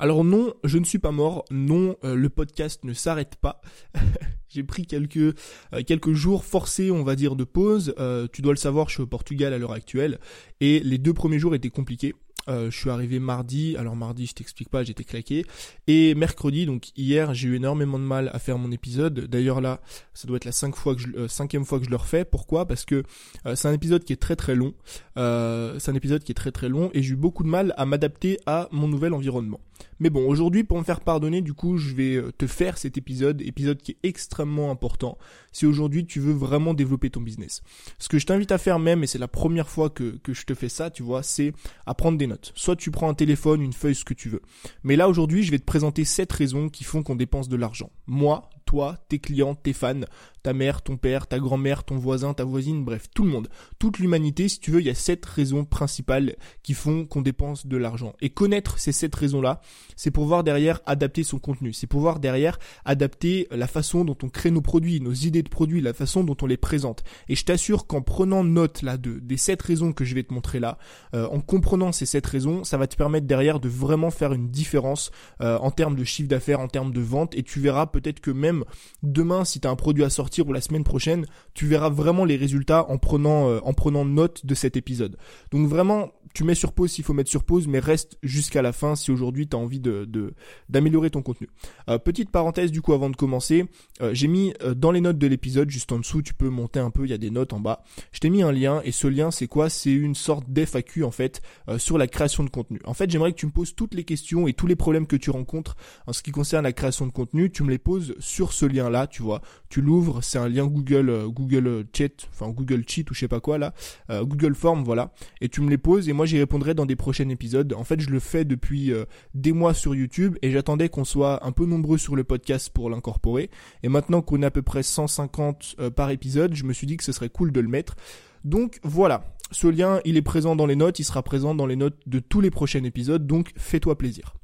Alors non, je ne suis pas mort. Non, euh, le podcast ne s'arrête pas. J'ai pris quelques euh, quelques jours forcés, on va dire, de pause. Euh, tu dois le savoir, je suis au Portugal à l'heure actuelle et les deux premiers jours étaient compliqués. Je suis arrivé mardi, alors mardi je t'explique pas, j'étais claqué. Et mercredi, donc hier, j'ai eu énormément de mal à faire mon épisode. D'ailleurs là, ça doit être la je, cinquième fois que je le refais. Pourquoi? Parce que c'est un épisode qui est très très long. c'est un épisode qui est très très long et j'ai eu beaucoup de mal à m'adapter à mon nouvel environnement. Mais bon, aujourd'hui, pour me faire pardonner, du coup, je vais euh, te faire cet épisode, épisode qui est extrêmement important, si aujourd'hui tu veux vraiment développer ton business. Ce que je t'invite à faire même, et c'est la première fois que, que je te fais ça, tu vois, c'est à prendre des notes. Soit tu prends un téléphone, une feuille, ce que tu veux. Mais là, aujourd'hui, je vais te présenter sept raisons qui font qu'on dépense de l'argent. Moi, toi, tes clients, tes fans, ta mère, ton père, ta grand-mère, ton voisin, ta voisine, bref, tout le monde. Toute l'humanité, si tu veux, il y a sept raisons principales qui font qu'on dépense de l'argent. Et connaître ces sept raisons-là, c'est pour voir derrière adapter son contenu. C'est pour voir derrière adapter la façon dont on crée nos produits, nos idées de produits, la façon dont on les présente. Et je t'assure qu'en prenant note là de des sept raisons que je vais te montrer là, euh, en comprenant ces sept raisons, ça va te permettre derrière de vraiment faire une différence euh, en termes de chiffre d'affaires, en termes de vente. Et tu verras peut-être que même demain, si tu as un produit à sortir ou la semaine prochaine, tu verras vraiment les résultats en prenant euh, en prenant note de cet épisode. Donc vraiment, tu mets sur pause s'il faut mettre sur pause, mais reste jusqu'à la fin si aujourd'hui tu as envie de d'améliorer ton contenu. Euh, petite parenthèse du coup avant de commencer, euh, j'ai mis dans les notes de l'épisode, juste en dessous, tu peux monter un peu, il y a des notes en bas. Je t'ai mis un lien et ce lien c'est quoi? C'est une sorte d'FAQ en fait sur la création de contenu. En fait, j'aimerais que tu me poses toutes les questions et tous les problèmes que tu rencontres en ce qui concerne la création de contenu, tu me les poses sur ce lien là, tu vois. Tu l'ouvres c'est un lien Google euh, Google Chat, enfin Google Cheat ou je sais pas quoi là, euh, Google Form voilà, et tu me les poses et moi j'y répondrai dans des prochains épisodes. En fait, je le fais depuis euh, des mois sur YouTube et j'attendais qu'on soit un peu nombreux sur le podcast pour l'incorporer. Et maintenant qu'on est à peu près 150 par épisode, je me suis dit que ce serait cool de le mettre. Donc voilà, ce lien, il est présent dans les notes, il sera présent dans les notes de tous les prochains épisodes, donc fais-toi plaisir.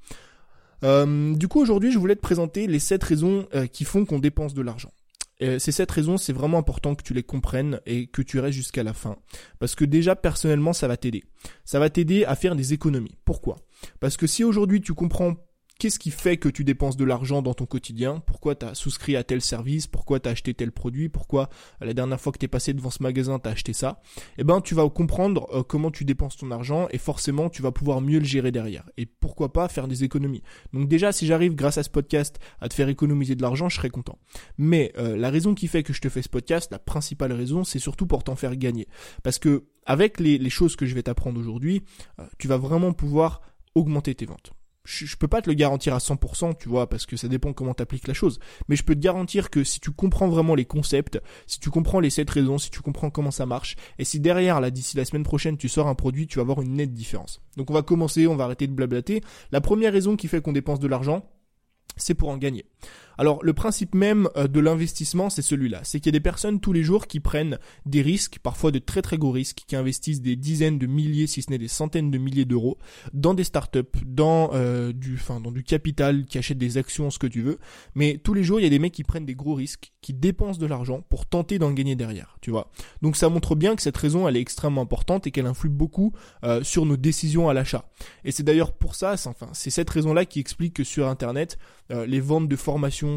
du coup, aujourd'hui, je voulais te présenter les 7 raisons qui font qu'on dépense de l'argent. Euh, c'est cette raison, c'est vraiment important que tu les comprennes et que tu restes jusqu'à la fin. Parce que déjà, personnellement, ça va t'aider. Ça va t'aider à faire des économies. Pourquoi? Parce que si aujourd'hui tu comprends Qu'est-ce qui fait que tu dépenses de l'argent dans ton quotidien? Pourquoi tu as souscrit à tel service? Pourquoi tu as acheté tel produit? Pourquoi la dernière fois que tu es passé devant ce magasin, tu as acheté ça? Eh ben, tu vas comprendre euh, comment tu dépenses ton argent et forcément, tu vas pouvoir mieux le gérer derrière. Et pourquoi pas faire des économies? Donc déjà, si j'arrive grâce à ce podcast à te faire économiser de l'argent, je serai content. Mais euh, la raison qui fait que je te fais ce podcast, la principale raison, c'est surtout pour t'en faire gagner. Parce que avec les, choses que je vais t'apprendre aujourd'hui, euh, tu vas vraiment pouvoir augmenter tes ventes je, peux pas te le garantir à 100%, tu vois, parce que ça dépend comment t'appliques la chose. Mais je peux te garantir que si tu comprends vraiment les concepts, si tu comprends les 7 raisons, si tu comprends comment ça marche, et si derrière, là, d'ici la semaine prochaine, tu sors un produit, tu vas avoir une nette différence. Donc on va commencer, on va arrêter de blablater. La première raison qui fait qu'on dépense de l'argent, c'est pour en gagner. Alors le principe même euh, de l'investissement, c'est celui-là. C'est qu'il y a des personnes tous les jours qui prennent des risques, parfois de très très gros risques, qui investissent des dizaines de milliers, si ce n'est des centaines de milliers d'euros, dans des startups, dans euh, du, enfin, dans du capital, qui achètent des actions, ce que tu veux. Mais tous les jours, il y a des mecs qui prennent des gros risques, qui dépensent de l'argent pour tenter d'en gagner derrière, tu vois. Donc ça montre bien que cette raison, elle est extrêmement importante et qu'elle influe beaucoup euh, sur nos décisions à l'achat. Et c'est d'ailleurs pour ça, enfin, c'est cette raison-là qui explique que sur Internet, les ventes de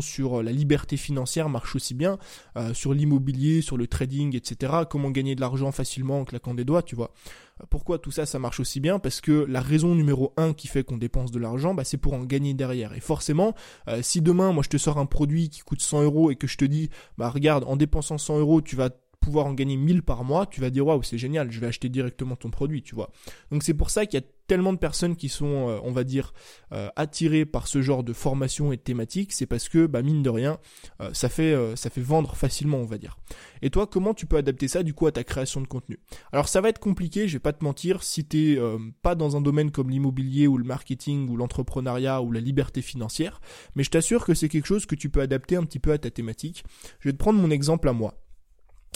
sur euh, la liberté financière marche aussi bien, euh, sur l'immobilier, sur le trading, etc. Comment gagner de l'argent facilement en claquant des doigts, tu vois. Euh, pourquoi tout ça, ça marche aussi bien? Parce que la raison numéro un qui fait qu'on dépense de l'argent, bah, c'est pour en gagner derrière. Et forcément, si demain, moi, je te sors un produit qui coûte 100 euros et que je te dis, bah regarde, en dépensant 100 euros, tu vas pouvoir en gagner 1000 par mois, tu vas dire waouh, c'est génial, je vais acheter directement ton produit, tu vois. Donc c'est pour ça qu'il y a tellement de personnes qui sont, euh, on va dire, euh, attirées par ce genre de formation et de thématiques, c'est parce que, bah, mine de rien, euh, ça fait, ça fait vendre facilement, on va dire. Et toi, comment tu peux adapter ça du coup à ta création de contenu? Alors ça va être compliqué, je vais pas te mentir, si t'es pas dans un domaine comme l'immobilier ou le marketing ou l'entrepreneuriat ou la liberté financière, mais je t'assure que c'est quelque chose que tu peux adapter un petit peu à ta thématique. Je vais te prendre mon exemple à moi.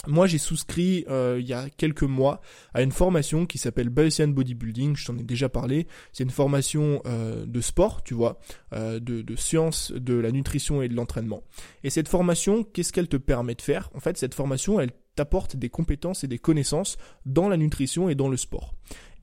Moi, j'ai souscrit euh, il y a quelques mois à une formation qui s'appelle Bayesian Bodybuilding. Je t'en ai déjà parlé. C'est une formation euh, de sport, tu vois, euh, de, de sciences de la nutrition et de l'entraînement. Et cette formation, qu'est-ce qu'elle te permet de faire? En fait, cette formation, elle t'apporte des compétences et des connaissances dans la nutrition et dans le sport.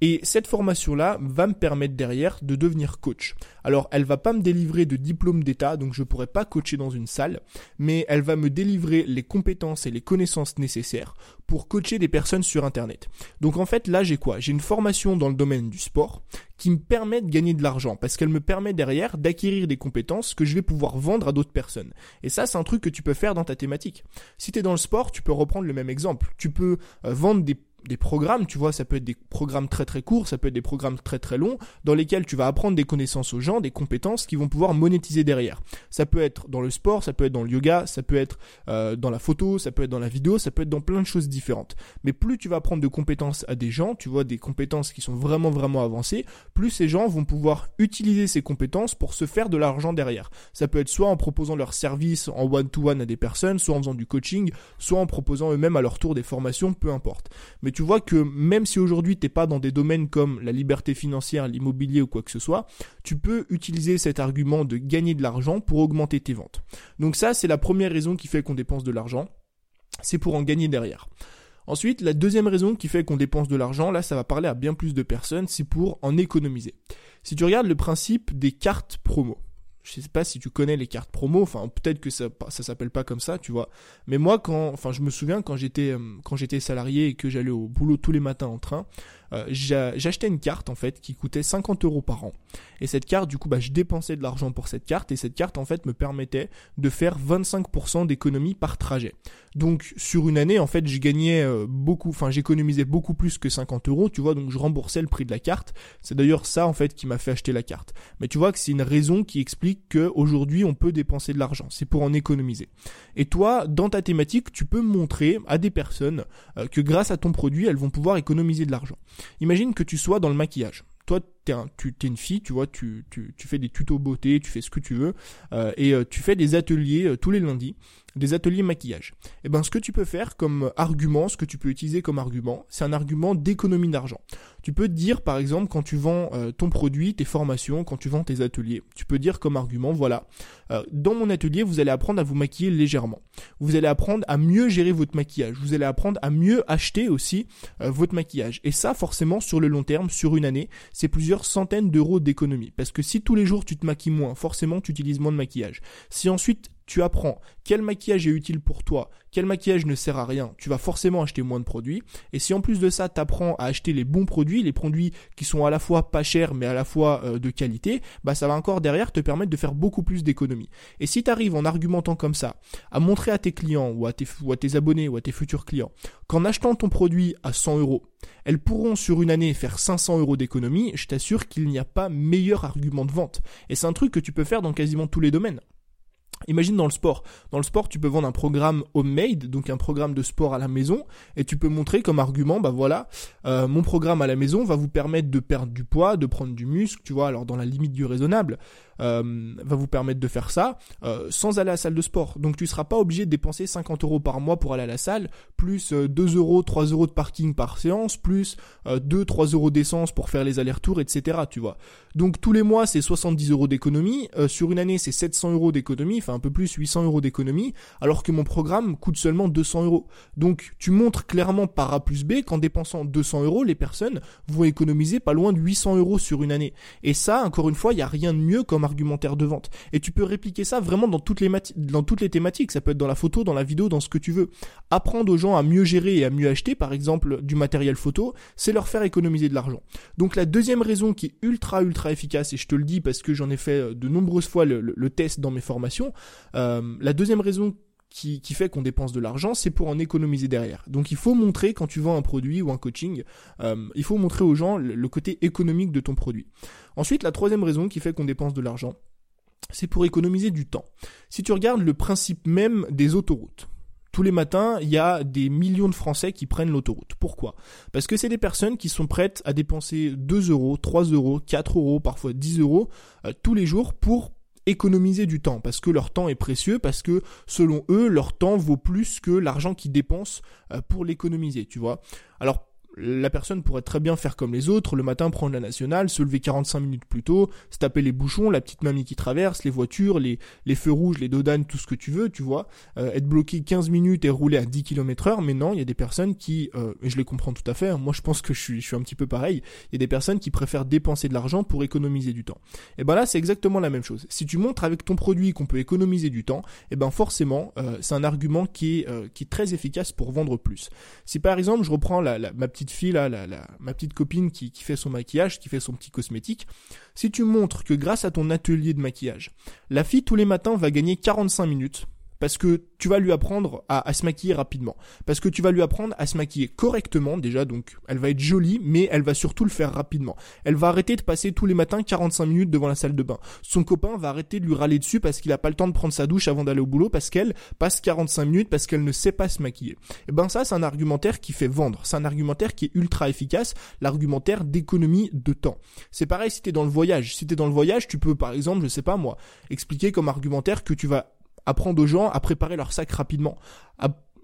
Et cette formation-là va me permettre derrière de devenir coach. Alors, elle va pas me délivrer de diplôme d'état, donc je pourrais pas coacher dans une salle, mais elle va me délivrer les compétences et les connaissances nécessaires pour coacher des personnes sur Internet. Donc en fait, là, j'ai quoi? J'ai une formation dans le domaine du sport qui me permet de gagner de l'argent parce qu'elle me permet derrière d'acquérir des compétences que je vais pouvoir vendre à d'autres personnes. Et ça, c'est un truc que tu peux faire dans ta thématique. Si tu es dans le sport, tu peux reprendre le même exemple. Tu peux euh, vendre des des programmes, tu vois, ça peut être des programmes très très courts, ça peut être des programmes très très longs, dans lesquels tu vas apprendre des connaissances aux gens, des compétences qui vont pouvoir monétiser derrière. Ça peut être dans le sport, ça peut être dans le yoga, ça peut être euh, dans la photo, ça peut être dans la vidéo, ça peut être dans plein de choses différentes. Mais plus tu vas apprendre de compétences à des gens, tu vois, des compétences qui sont vraiment vraiment avancées, plus ces gens vont pouvoir utiliser ces compétences pour se faire de l'argent derrière. Ça peut être soit en proposant leurs services en one-to-one -one à des personnes, soit en faisant du coaching, soit en proposant eux-mêmes à leur tour des formations, peu importe. Tu vois que même si aujourd'hui t'es pas dans des domaines comme la liberté financière, l'immobilier ou quoi que ce soit, tu peux utiliser cet argument de gagner de l'argent pour augmenter tes ventes. Donc ça, c'est la première raison qui fait qu'on dépense de l'argent. C'est pour en gagner derrière. Ensuite, la deuxième raison qui fait qu'on dépense de l'argent, là ça va parler à bien plus de personnes, c'est pour en économiser. Si tu regardes le principe des cartes promo, je sais pas si tu connais les cartes promo, enfin peut-être que ça ça s'appelle pas comme ça, tu vois. Mais moi quand enfin je me souviens quand j'étais euh, quand j'étais salarié et que j'allais au boulot tous les matins en train, euh, j'achetais une carte en fait qui coûtait 50 euros par an. Et cette carte, du coup, bah, je dépensais de l'argent pour cette carte et cette carte en fait me permettait de faire 25% d'économie par trajet. Donc sur une année, en fait, je gagnais euh, beaucoup, enfin j'économisais beaucoup plus que 50 euros, tu vois. Donc je remboursais le prix de la carte. C'est d'ailleurs ça en fait qui m'a fait acheter la carte. Mais tu vois que c'est une raison qui explique que aujourd'hui on peut dépenser de l'argent. C'est pour en économiser. Et toi, dans ta thématique, tu peux montrer à des personnes euh, que grâce à ton produit, elles vont pouvoir économiser de l'argent. Imagine que tu sois dans le maquillage. Tu es une fille, tu vois, tu, fais des tutos beauté, tu fais ce que tu veux, euh, et euh, tu fais des ateliers euh, tous les lundis, des ateliers maquillage. Et eh ben, ce que tu peux faire comme argument, ce que tu peux utiliser comme argument, c'est un argument d'économie d'argent. Tu peux dire, par exemple, quand tu vends ton produit, tes formations, quand tu vends tes ateliers, tu peux dire comme argument, voilà, dans mon atelier, vous allez apprendre à vous maquiller légèrement. Vous allez apprendre à mieux gérer votre maquillage. Vous allez apprendre à mieux acheter aussi votre maquillage. Et ça, forcément, sur le long terme, sur une année, c'est plusieurs centaines d'euros d'économie. Parce que si tous les jours tu te maquilles moins, forcément tu utilises moins de maquillage. Si ensuite tu apprends quel maquillage est utile pour toi, quel maquillage ne sert à rien, tu vas forcément acheter moins de produits. Et si en plus de ça, tu apprends à acheter les bons produits, les produits qui sont à la fois pas chers mais à la fois euh, de qualité, bah ça va encore derrière te permettre de faire beaucoup plus d'économies. Et si tu arrives en argumentant comme ça, à montrer à tes clients ou à tes, abonnés ou à tes futurs clients qu'en achetant ton produit à 100 euros, elles pourront sur une année faire 500 euros d'économie, je t'assure qu'il n'y a pas meilleur argument de vente. Et c'est un truc que tu peux faire dans quasiment tous les domaines. Imagine dans le sport. Dans le sport, tu peux vendre un programme homemade, donc un programme de sport à la maison, et tu peux montrer comme argument, bah voilà, euh, mon programme à la maison va vous permettre de perdre du poids, de prendre du muscle, tu vois, alors dans la limite du raisonnable. Euh, va vous permettre de faire ça euh, sans aller à la salle de sport. Donc tu seras pas obligé de dépenser 50 euros par mois pour aller à la salle, plus 2 euros, 3 euros de parking par séance, plus 2, 3 euros d'essence pour faire les allers-retours, etc. Tu vois. Donc tous les mois c'est 70 euros d'économie, sur une année c'est 700 euros d'économie, enfin un peu plus 800 euros d'économie, alors que mon programme coûte seulement 200 euros. Donc tu montres clairement par A plus B qu'en dépensant 200 euros, les personnes vont économiser pas loin de 800 euros sur une année. Et ça, encore une fois, il n'y a rien de mieux comme argumentaire de vente. Et tu peux répliquer ça vraiment dans toutes les dans toutes les thématiques. Ça peut être dans la photo, dans la vidéo, dans ce que tu veux. Apprendre aux gens à mieux gérer et à mieux acheter, par exemple, du matériel photo, c'est leur faire économiser de l'argent. Donc la deuxième raison qui est ultra ultra efficace, et je te le dis parce que j'en ai fait euh, de nombreuses fois le test dans mes formations, euh, la deuxième raison qui, fait qu'on dépense de l'argent, c'est pour en économiser derrière. Donc il faut montrer quand tu vends un produit ou un coaching, euh, il faut montrer aux gens le, côté économique de ton produit. Ensuite, la troisième raison qui fait qu'on dépense de l'argent, c'est pour économiser du temps. Si tu regardes le principe même des autoroutes, tous les matins, il y a des millions de Français qui prennent l'autoroute. Pourquoi? Parce que c'est des personnes qui sont prêtes à dépenser 2 euros, 3 euros, 4 euros, parfois 10 euros euh, tous les jours pour économiser du temps parce que leur temps est précieux parce que selon eux leur temps vaut plus que l'argent qu'ils dépensent euh, pour l'économiser tu vois. Alors la personne pourrait très bien faire comme les autres, le matin prendre la nationale, se lever 45 minutes plus tôt, se taper les bouchons, la petite mamie qui traverse, les voitures, les, feux rouges, les dodanes, tout ce que tu veux, tu vois, euh, être bloqué 15 minutes et rouler à 10 km heure, mais non, il y a des personnes qui, euh, et je les comprends tout à fait, hein, moi je pense que je suis, un petit peu pareil, il y a des personnes qui préfèrent dépenser de l'argent pour économiser du temps. Et ben là c'est exactement la même chose. Si tu montres avec ton produit qu'on peut économiser du temps, et ben forcément euh, c'est un argument qui est, qui est très efficace pour vendre plus. Si par exemple je reprends la, ma petite fille là, la, ma petite copine qui, qui fait son maquillage, qui fait son petit cosmétique, si tu montres que grâce à ton atelier de maquillage, la fille tous les matins va gagner 45 minutes, parce que tu vas lui apprendre à, se maquiller rapidement, parce que tu vas lui apprendre à se maquiller correctement déjà, donc elle va être jolie, mais elle va surtout le faire rapidement. Elle va arrêter de passer tous les matins 45 minutes devant la salle de bain. Son copain va arrêter de lui râler dessus parce qu'il a pas le temps de prendre sa douche avant d'aller au boulot, parce qu'elle passe 45 minutes parce qu'elle ne sait pas se maquiller. Et eh ben ça, c'est un argumentaire qui fait vendre, c'est un argumentaire qui est ultra efficace, l'argumentaire d'économie de temps. C'est pareil si t'es dans le voyage. Si t'es dans le voyage, tu peux par exemple, je sais pas moi, expliquer comme argumentaire que tu vas apprendre aux gens à préparer leur sac rapidement.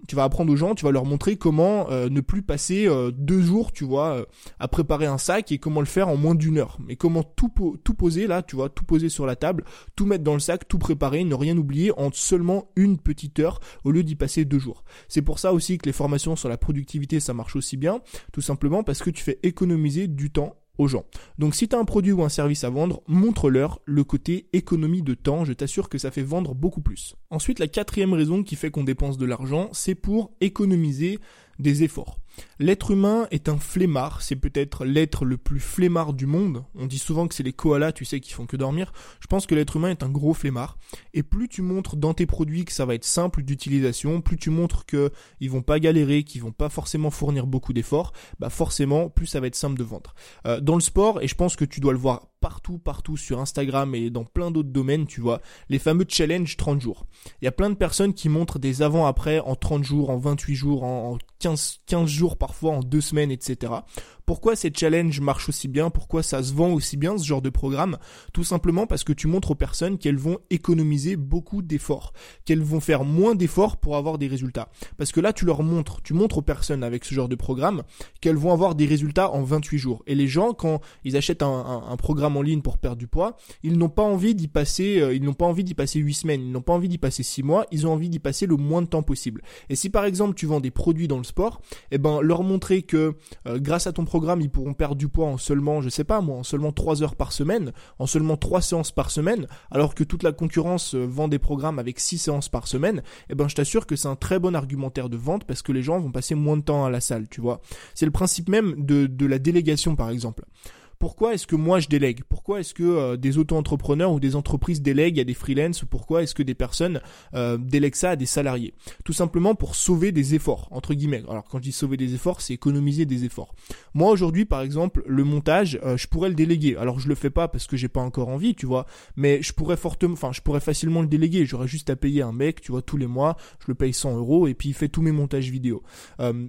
tu vas apprendre aux gens, tu vas leur montrer comment euh, ne plus passer euh, deux jours, tu vois, euh, à préparer un sac et comment le faire en moins d'une heure. Mais comment tout, poser là, tu vois, tout poser sur la table, tout mettre dans le sac, tout préparer, ne rien oublier en seulement une petite heure au lieu d'y passer deux jours. C'est pour ça aussi que les formations sur la productivité, ça marche aussi bien, tout simplement parce que tu fais économiser du temps gens. Donc si tu as un produit ou un service à vendre, montre-leur le côté économie de temps, je t'assure que ça fait vendre beaucoup plus. Ensuite, la quatrième raison qui fait qu'on dépense de l'argent, c'est pour économiser des efforts. L'être humain est un flemmard, c'est peut-être l'être le plus flemmard du monde. On dit souvent que c'est les koalas, tu sais, qui font que dormir. Je pense que l'être humain est un gros flemmard. Et plus tu montres dans tes produits que ça va être simple d'utilisation, plus tu montres que ils vont pas galérer, qu'ils vont pas forcément fournir beaucoup d'efforts, bah forcément, plus ça va être simple de vendre. Euh, dans le sport, et je pense que tu dois le voir partout, partout sur Instagram et dans plein d'autres domaines, tu vois, les fameux challenge 30 jours. Il y a plein de personnes qui montrent des avant-après en 30 jours, en 28 jours, en 15, 15 jours parfois, en 2 semaines, etc. Pourquoi ces challenges marchent aussi bien? Pourquoi ça se vend aussi bien ce genre de programme? Tout simplement parce que tu montres aux personnes qu'elles vont économiser beaucoup d'efforts, qu'elles vont faire moins d'efforts pour avoir des résultats. Parce que là, tu leur montres, tu montres aux personnes avec ce genre de programme qu'elles vont avoir des résultats en 28 jours. Et les gens, quand ils achètent un, programme en ligne pour perdre du poids, ils n'ont pas envie d'y passer, euh, ils n'ont pas envie d'y passer 8 semaines, ils n'ont pas envie d'y passer 6 mois, ils ont envie d'y passer le moins de temps possible. Et si par exemple tu vends des produits dans le sport, eh ben leur montrer que euh, grâce à ton programme ils pourront perdre du poids en seulement, je sais pas moi, en seulement 3 heures par semaine, en seulement 3 séances par semaine, alors que toute la concurrence euh, vend des programmes avec 6 séances par semaine, eh ben je t'assure que c'est un très bon argumentaire de vente parce que les gens vont passer moins de temps à la salle, tu vois. C'est le principe même de, de la délégation par exemple. Pourquoi est-ce que moi je délègue? Pourquoi est-ce que euh, des auto-entrepreneurs ou des entreprises délèguent à des freelances? Pourquoi est-ce que des personnes euh, délèguent ça à des salariés? Tout simplement pour sauver des efforts, entre guillemets. Alors quand je dis sauver des efforts, c'est économiser des efforts. Moi aujourd'hui, par exemple, le montage, euh, je pourrais le déléguer. Alors je le fais pas parce que j'ai pas encore envie, tu vois, mais je pourrais fortement, enfin je pourrais facilement le déléguer. J'aurais juste à payer un mec, tu vois, tous les mois, je le paye 100 euros et puis il fait tous mes montages vidéo.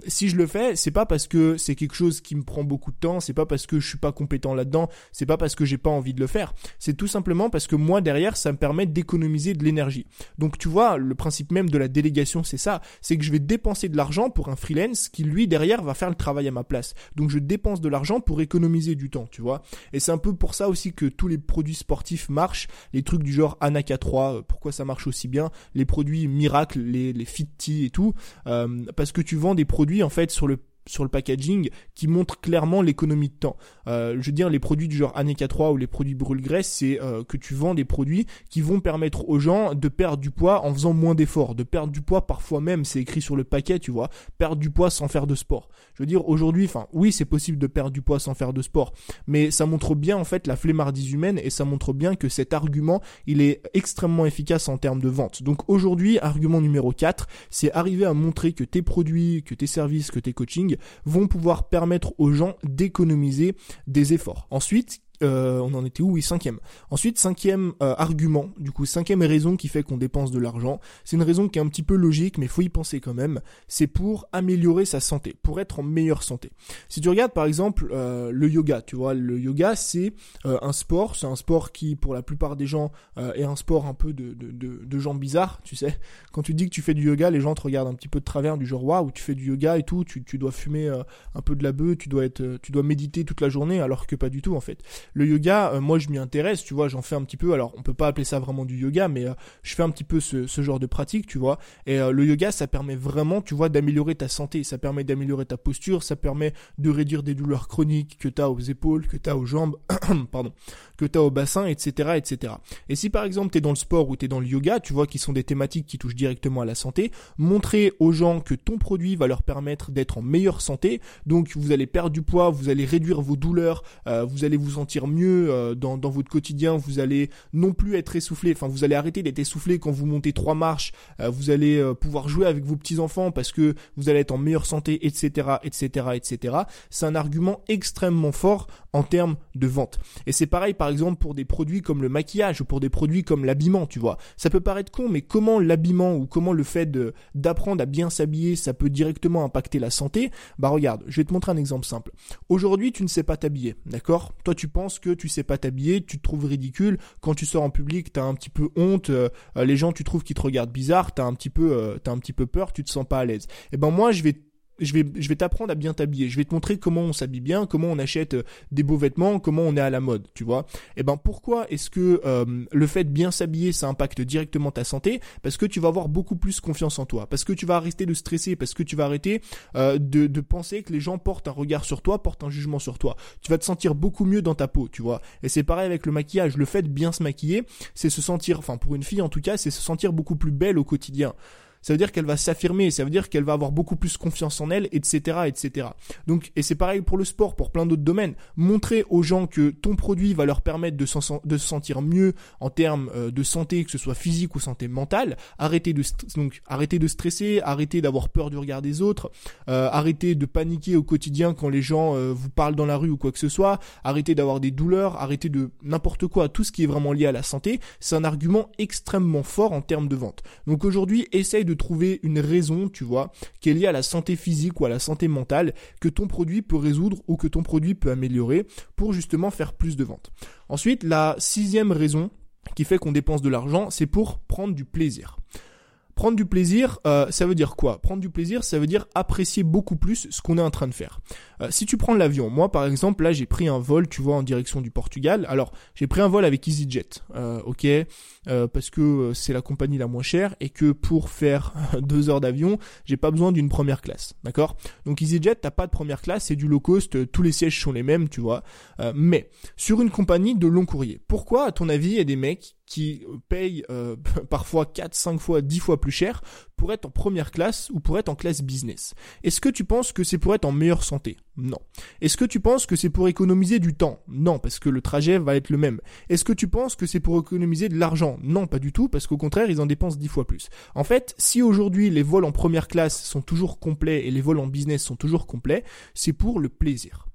si je le fais, c'est pas parce que c'est quelque chose qui me prend beaucoup de temps, c'est pas parce que je suis pas compétent là-dedans, c'est pas parce que j'ai pas envie de le faire, c'est tout simplement parce que moi derrière ça me permet d'économiser de l'énergie. Donc tu vois, le principe même de la délégation c'est ça, c'est que je vais dépenser de l'argent pour un freelance qui lui derrière va faire le travail à ma place. Donc je dépense de l'argent pour économiser du temps, tu vois. Et c'est un peu pour ça aussi que tous les produits sportifs marchent, les trucs du genre Anaka 3, euh, pourquoi ça marche aussi bien, les produits miracles, les, les Fit et tout, euh, parce que tu vends des produits en fait sur le sur le packaging qui montre clairement l'économie de temps. Euh, je veux dire, les produits du genre Aneka 3 ou les produits brûle-graisse, c'est euh, que tu vends des produits qui vont permettre aux gens de perdre du poids en faisant moins d'efforts, de perdre du poids parfois même, c'est écrit sur le paquet, tu vois, perdre du poids sans faire de sport. Je veux dire, aujourd'hui, enfin, oui, c'est possible de perdre du poids sans faire de sport, mais ça montre bien en fait la flemmardise humaine et ça montre bien que cet argument, il est extrêmement efficace en termes de vente. Donc aujourd'hui, argument numéro 4, c'est arriver à montrer que tes produits, que tes services, que tes coachings vont pouvoir permettre aux gens d'économiser des efforts. Ensuite, euh, on en était où? Oui, cinquième. Ensuite, cinquième euh, argument, du coup, cinquième raison qui fait qu'on dépense de l'argent. C'est une raison qui est un petit peu logique, mais faut y penser quand même. C'est pour améliorer sa santé, pour être en meilleure santé. Si tu regardes par exemple euh, le yoga, tu vois, le yoga c'est un sport, c'est un sport qui pour la plupart des gens est un sport un peu de, de, de, de, gens bizarres, tu sais. Quand tu dis que tu fais du yoga, les gens te regardent un petit peu de travers du genre waouh, tu fais du yoga et tout, tu, tu dois fumer un peu de la bœuf, tu dois être, tu dois méditer toute la journée, alors que pas du tout en fait le yoga, euh, moi je m'y intéresse, tu vois, j'en fais un petit peu. Alors on peut pas appeler ça vraiment du yoga, mais euh, je fais un petit peu ce, genre de pratique, tu vois. Et euh, le yoga, ça permet vraiment, tu vois, d'améliorer ta santé, ça permet d'améliorer ta posture, ça permet de réduire des douleurs chroniques que tu as aux épaules, que tu as aux jambes, pardon, que tu as au bassin, etc., etc. Et si par exemple tu es dans le sport ou tu es dans le yoga, tu vois, qui sont des thématiques qui touchent directement à la santé, montrer aux gens que ton produit va leur permettre d'être en meilleure santé, donc vous allez perdre du poids, vous allez réduire vos douleurs, vous allez vous sentir mieux euh, dans, dans votre quotidien, vous allez non plus être essoufflé, enfin vous allez arrêter d'être essoufflé quand vous montez trois marches, euh, vous allez euh, pouvoir jouer avec vos petits-enfants parce que vous allez être en meilleure santé, etc., etc., etc. C'est un argument extrêmement fort en termes de vente. Et c'est pareil par exemple pour des produits comme le maquillage ou pour des produits comme l'habillement, tu vois. Ça peut paraître con, mais comment l'habillement ou comment le fait d'apprendre à bien s'habiller, ça peut directement impacter la santé? Bah regarde, je vais te montrer un exemple simple. Aujourd'hui, tu ne sais pas t'habiller, d'accord? Toi, tu penses que tu sais pas t'habiller, tu te trouves ridicule. Quand tu sors en public, t'as un petit peu honte. Euh, les gens, tu trouves qu'ils te regardent bizarre. T'as un petit peu, euh, t'as un petit peu peur. Tu te sens pas à l'aise. Et eh ben moi, je vais je vais, je vais t'apprendre à bien t'habiller. Je vais te montrer comment on s'habille bien, comment on achète euh, des beaux vêtements, comment on est à la mode, tu vois. Et eh ben pourquoi est-ce que euh, le fait de bien s'habiller, ça impacte directement ta santé? Parce que tu vas avoir beaucoup plus confiance en toi, parce que tu vas arrêter de stresser, parce que tu vas arrêter euh, de, de penser que les gens portent un regard sur toi, portent un jugement sur toi. Tu vas te sentir beaucoup mieux dans ta peau, tu vois. Et c'est pareil avec le maquillage. Le fait de bien se maquiller, c'est se sentir, enfin pour une fille en tout cas, c'est se sentir beaucoup plus belle au quotidien ça veut dire qu'elle va s'affirmer, ça veut dire qu'elle va avoir beaucoup plus confiance en elle, etc., etc. Donc, et c'est pareil pour le sport, pour plein d'autres domaines. Montrer aux gens que ton produit va leur permettre de, se sentir mieux en termes euh, de santé, que ce soit physique ou santé mentale. Arrêter de donc arrêter de stresser, arrêter d'avoir peur du regard des autres, euh, arrêter de paniquer au quotidien quand les gens euh, vous parlent dans la rue ou quoi que ce soit, arrêter d'avoir des douleurs, arrêter de n'importe quoi, tout ce qui est vraiment lié à la santé. C'est un argument extrêmement fort en termes de vente. Donc aujourd'hui, essaye de trouver une raison, tu vois, qui est liée à la santé physique ou à la santé mentale que ton produit peut résoudre ou que ton produit peut améliorer pour justement faire plus de ventes. Ensuite, la sixième raison qui fait qu'on dépense de l'argent, c'est pour prendre du plaisir. Prendre du plaisir, euh, ça veut dire quoi? Prendre du plaisir, ça veut dire apprécier beaucoup plus ce qu'on est en train de faire. Euh, si tu prends l'avion, moi par exemple, là j'ai pris un vol, tu vois, en direction du Portugal. Alors j'ai pris un vol avec EasyJet, euh, ok, parce que c'est la compagnie la moins chère et que pour faire deux heures d'avion, j'ai pas besoin d'une première classe, d'accord? Donc EasyJet, t'as pas de première classe, c'est du low cost, tous les sièges sont les mêmes, tu vois. mais sur une compagnie de long courrier, pourquoi à ton avis il y a des mecs qui payent euh, parfois 4, 5 fois, 10 fois plus cher pour être en première classe ou pour être en classe business. Est-ce que tu penses que c'est pour être en meilleure santé? Non. Est-ce que tu penses que c'est pour économiser du temps? Non, parce que le trajet va être le même. Est-ce que tu penses que c'est pour économiser de l'argent? Non, pas du tout, parce qu'au contraire, ils en dépensent 10 fois plus. En fait, si aujourd'hui les vols en première classe sont toujours complets et les vols en business sont toujours complets, c'est pour le plaisir.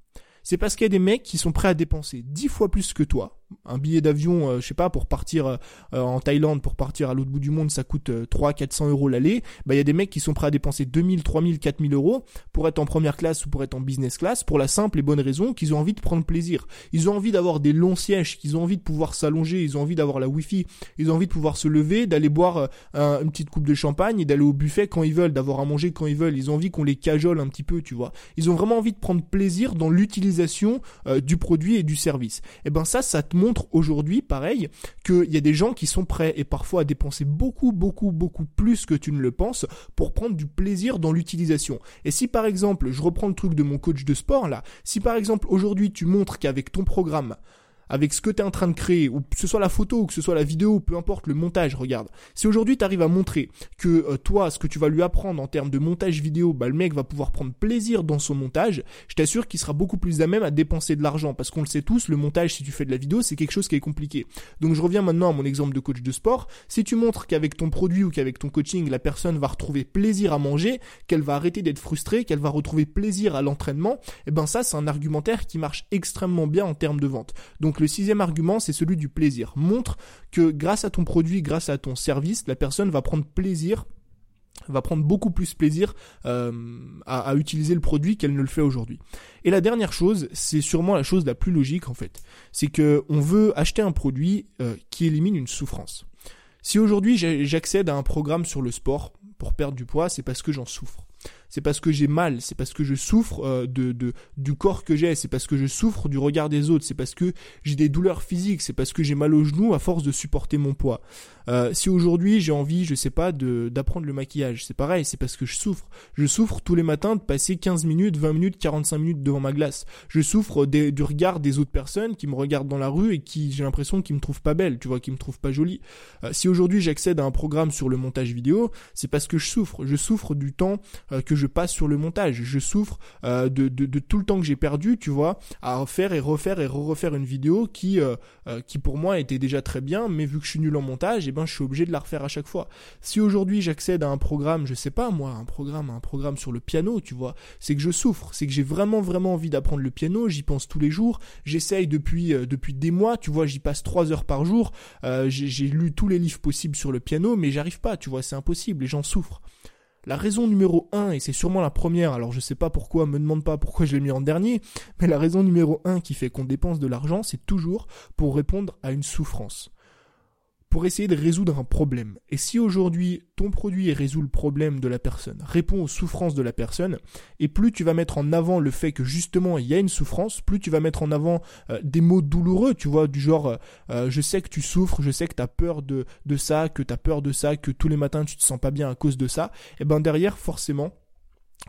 C'est parce qu'il y a des mecs qui sont prêts à dépenser 10 fois plus que toi un billet d'avion, euh, je sais pas, pour partir euh, en Thaïlande, pour partir à l'autre bout du monde, ça coûte 3 euh, 400 euros l'aller. Bah, il y a des mecs qui sont prêts à dépenser 2000, 3000, 4000 euros pour être en première classe ou pour être en business class pour la simple et bonne raison qu'ils ont envie de prendre plaisir. Ils ont envie d'avoir des longs sièges, qu'ils ont envie de pouvoir s'allonger, ils ont envie d'avoir la wifi, ils ont envie de pouvoir se lever, d'aller boire une petite coupe de champagne et d'aller au buffet quand ils veulent, d'avoir à manger quand ils veulent. Ils ont envie qu'on les cajole un petit peu, tu vois. Ils ont vraiment envie de prendre plaisir dans l'utilisation du produit et du service. Et ben ça, ça te montre aujourd'hui, pareil, qu'il y a des gens qui sont prêts et parfois à dépenser beaucoup, beaucoup, beaucoup plus que tu ne le penses pour prendre du plaisir dans l'utilisation. Et si par exemple, je reprends le truc de mon coach de sport là, si par exemple aujourd'hui tu montres qu'avec ton programme, avec ce que tu es en train de créer, ou que ce soit la photo, ou que ce soit la vidéo, peu importe le montage, regarde. Si aujourd'hui tu arrives à montrer que euh, toi, ce que tu vas lui apprendre en termes de montage vidéo, bah, le mec va pouvoir prendre plaisir dans son montage, je t'assure qu'il sera beaucoup plus à même à dépenser de l'argent. Parce qu'on le sait tous, le montage, si tu fais de la vidéo, c'est quelque chose qui est compliqué. Donc je reviens maintenant à mon exemple de coach de sport. Si tu montres qu'avec ton produit ou qu'avec ton coaching, la personne va retrouver plaisir à manger, qu'elle va arrêter d'être frustrée, qu'elle va retrouver plaisir à l'entraînement, et eh ben ça, c'est un argumentaire qui marche extrêmement bien en termes de vente. Donc Donc le sixième argument, c'est celui du plaisir. Montre que grâce à ton produit, grâce à ton service, la personne va prendre plaisir va prendre beaucoup plus plaisir euh, à, utiliser le produit qu'elle ne le fait aujourd'hui. Et la dernière chose, c'est sûrement la chose la plus logique en fait, c'est que on veut acheter un produit euh, qui élimine une souffrance. Si aujourd'hui j'accède à un programme sur le sport pour perdre du poids, c'est parce que j'en souffre c'est parce que j'ai mal, c'est parce que je souffre euh, de, du corps que j'ai, c'est parce que je souffre du regard des autres, c'est parce que j'ai des douleurs physiques, c'est parce que j'ai mal aux genoux à force de supporter mon poids. Euh, si aujourd'hui j'ai envie, je sais pas, d'apprendre le maquillage, c'est pareil, c'est parce que je souffre. Je souffre tous les matins de passer 15 minutes, 20 minutes, 45 minutes devant ma glace. Je souffre du regard des autres personnes qui me regardent dans la rue et qui j'ai l'impression qu'ils me trouvent pas belle, tu vois, qu'ils me trouvent pas jolie. Euh, si aujourd'hui j'accède à un programme sur le montage vidéo, c'est parce que je souffre. Je souffre du temps que je je passe sur le montage. Je souffre euh, de, tout le temps que j'ai perdu, tu vois, à refaire et refaire et refaire une vidéo qui, euh, euh, qui pour moi était déjà très bien, mais vu que je suis nul en montage, et eh ben je suis obligé de la refaire à chaque fois. Si aujourd'hui j'accède à un programme, je sais pas moi, un programme, un programme sur le piano, tu vois, c'est que je souffre, c'est que j'ai vraiment vraiment envie d'apprendre le piano, j'y pense tous les jours, j'essaye depuis depuis des mois, tu vois, j'y passe trois heures par jour, j'ai lu tous les livres possibles sur le piano, mais j'arrive pas, tu vois, c'est impossible, les gens souffrent. La raison numéro 1, et c'est sûrement la première, alors je sais pas pourquoi, me demande pas pourquoi je l'ai mis en dernier, mais la raison numéro 1 qui fait qu'on dépense de l'argent, c'est toujours pour répondre à une souffrance pour essayer de résoudre un problème. Et si aujourd'hui ton produit résout le problème de la personne, répond aux souffrances de la personne, et plus tu vas mettre en avant le fait que justement il y a une souffrance, plus tu vas mettre en avant euh, des mots douloureux, tu vois, du genre euh, euh, je sais que tu souffres, je sais que tu as peur de, de ça, que tu as peur de ça, que tous les matins tu te sens pas bien à cause de ça, et ben derrière forcément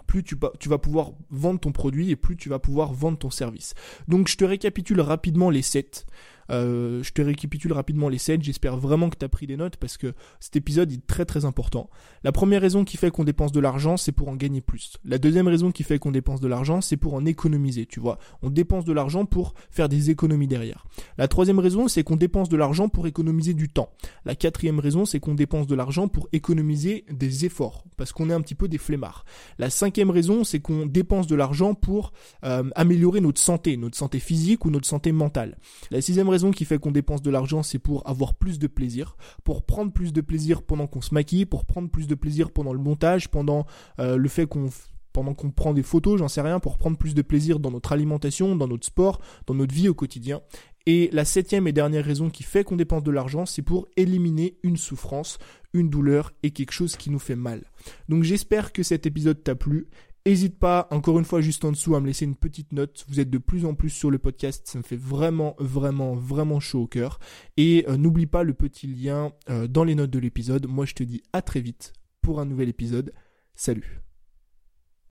plus tu, tu, vas pouvoir vendre ton produit et plus tu vas pouvoir vendre ton service. Donc je te récapitule rapidement les 7. Euh, je te récapitule rapidement les 7, j'espère vraiment que tu as pris des notes parce que cet épisode est très très important. La première raison qui fait qu'on dépense de l'argent, c'est pour en gagner plus. La deuxième raison qui fait qu'on dépense de l'argent, c'est pour en économiser, tu vois. On dépense de l'argent pour faire des économies derrière. La troisième raison, c'est qu'on dépense de l'argent pour économiser du temps. La quatrième raison, c'est qu'on dépense de l'argent pour économiser des efforts, parce qu'on est un petit peu des flemmards. La cinquième raison, c'est qu'on dépense de l'argent pour euh, améliorer notre santé, notre santé physique ou notre santé mentale. La sixième raison qui fait qu'on dépense de l'argent, c'est pour avoir plus de plaisir, pour prendre plus de plaisir pendant qu'on se maquille, pour prendre plus de plaisir pendant le montage, pendant euh, le fait qu'on pendant qu'on prend des photos, j'en sais rien, pour prendre plus de plaisir dans notre alimentation, dans notre sport, dans notre vie au quotidien. Et la septième et dernière raison qui fait qu'on dépense de l'argent, c'est pour éliminer une souffrance, une douleur et quelque chose qui nous fait mal. Donc j'espère que cet épisode t'a plu. N'hésite pas, encore une fois, juste en dessous, à me laisser une petite note. Vous êtes de plus en plus sur le podcast. Ça me fait vraiment, vraiment, vraiment chaud au cœur. Et euh, n'oublie pas le petit lien euh, dans les notes de l'épisode. Moi, je te dis à très vite pour un nouvel épisode. Salut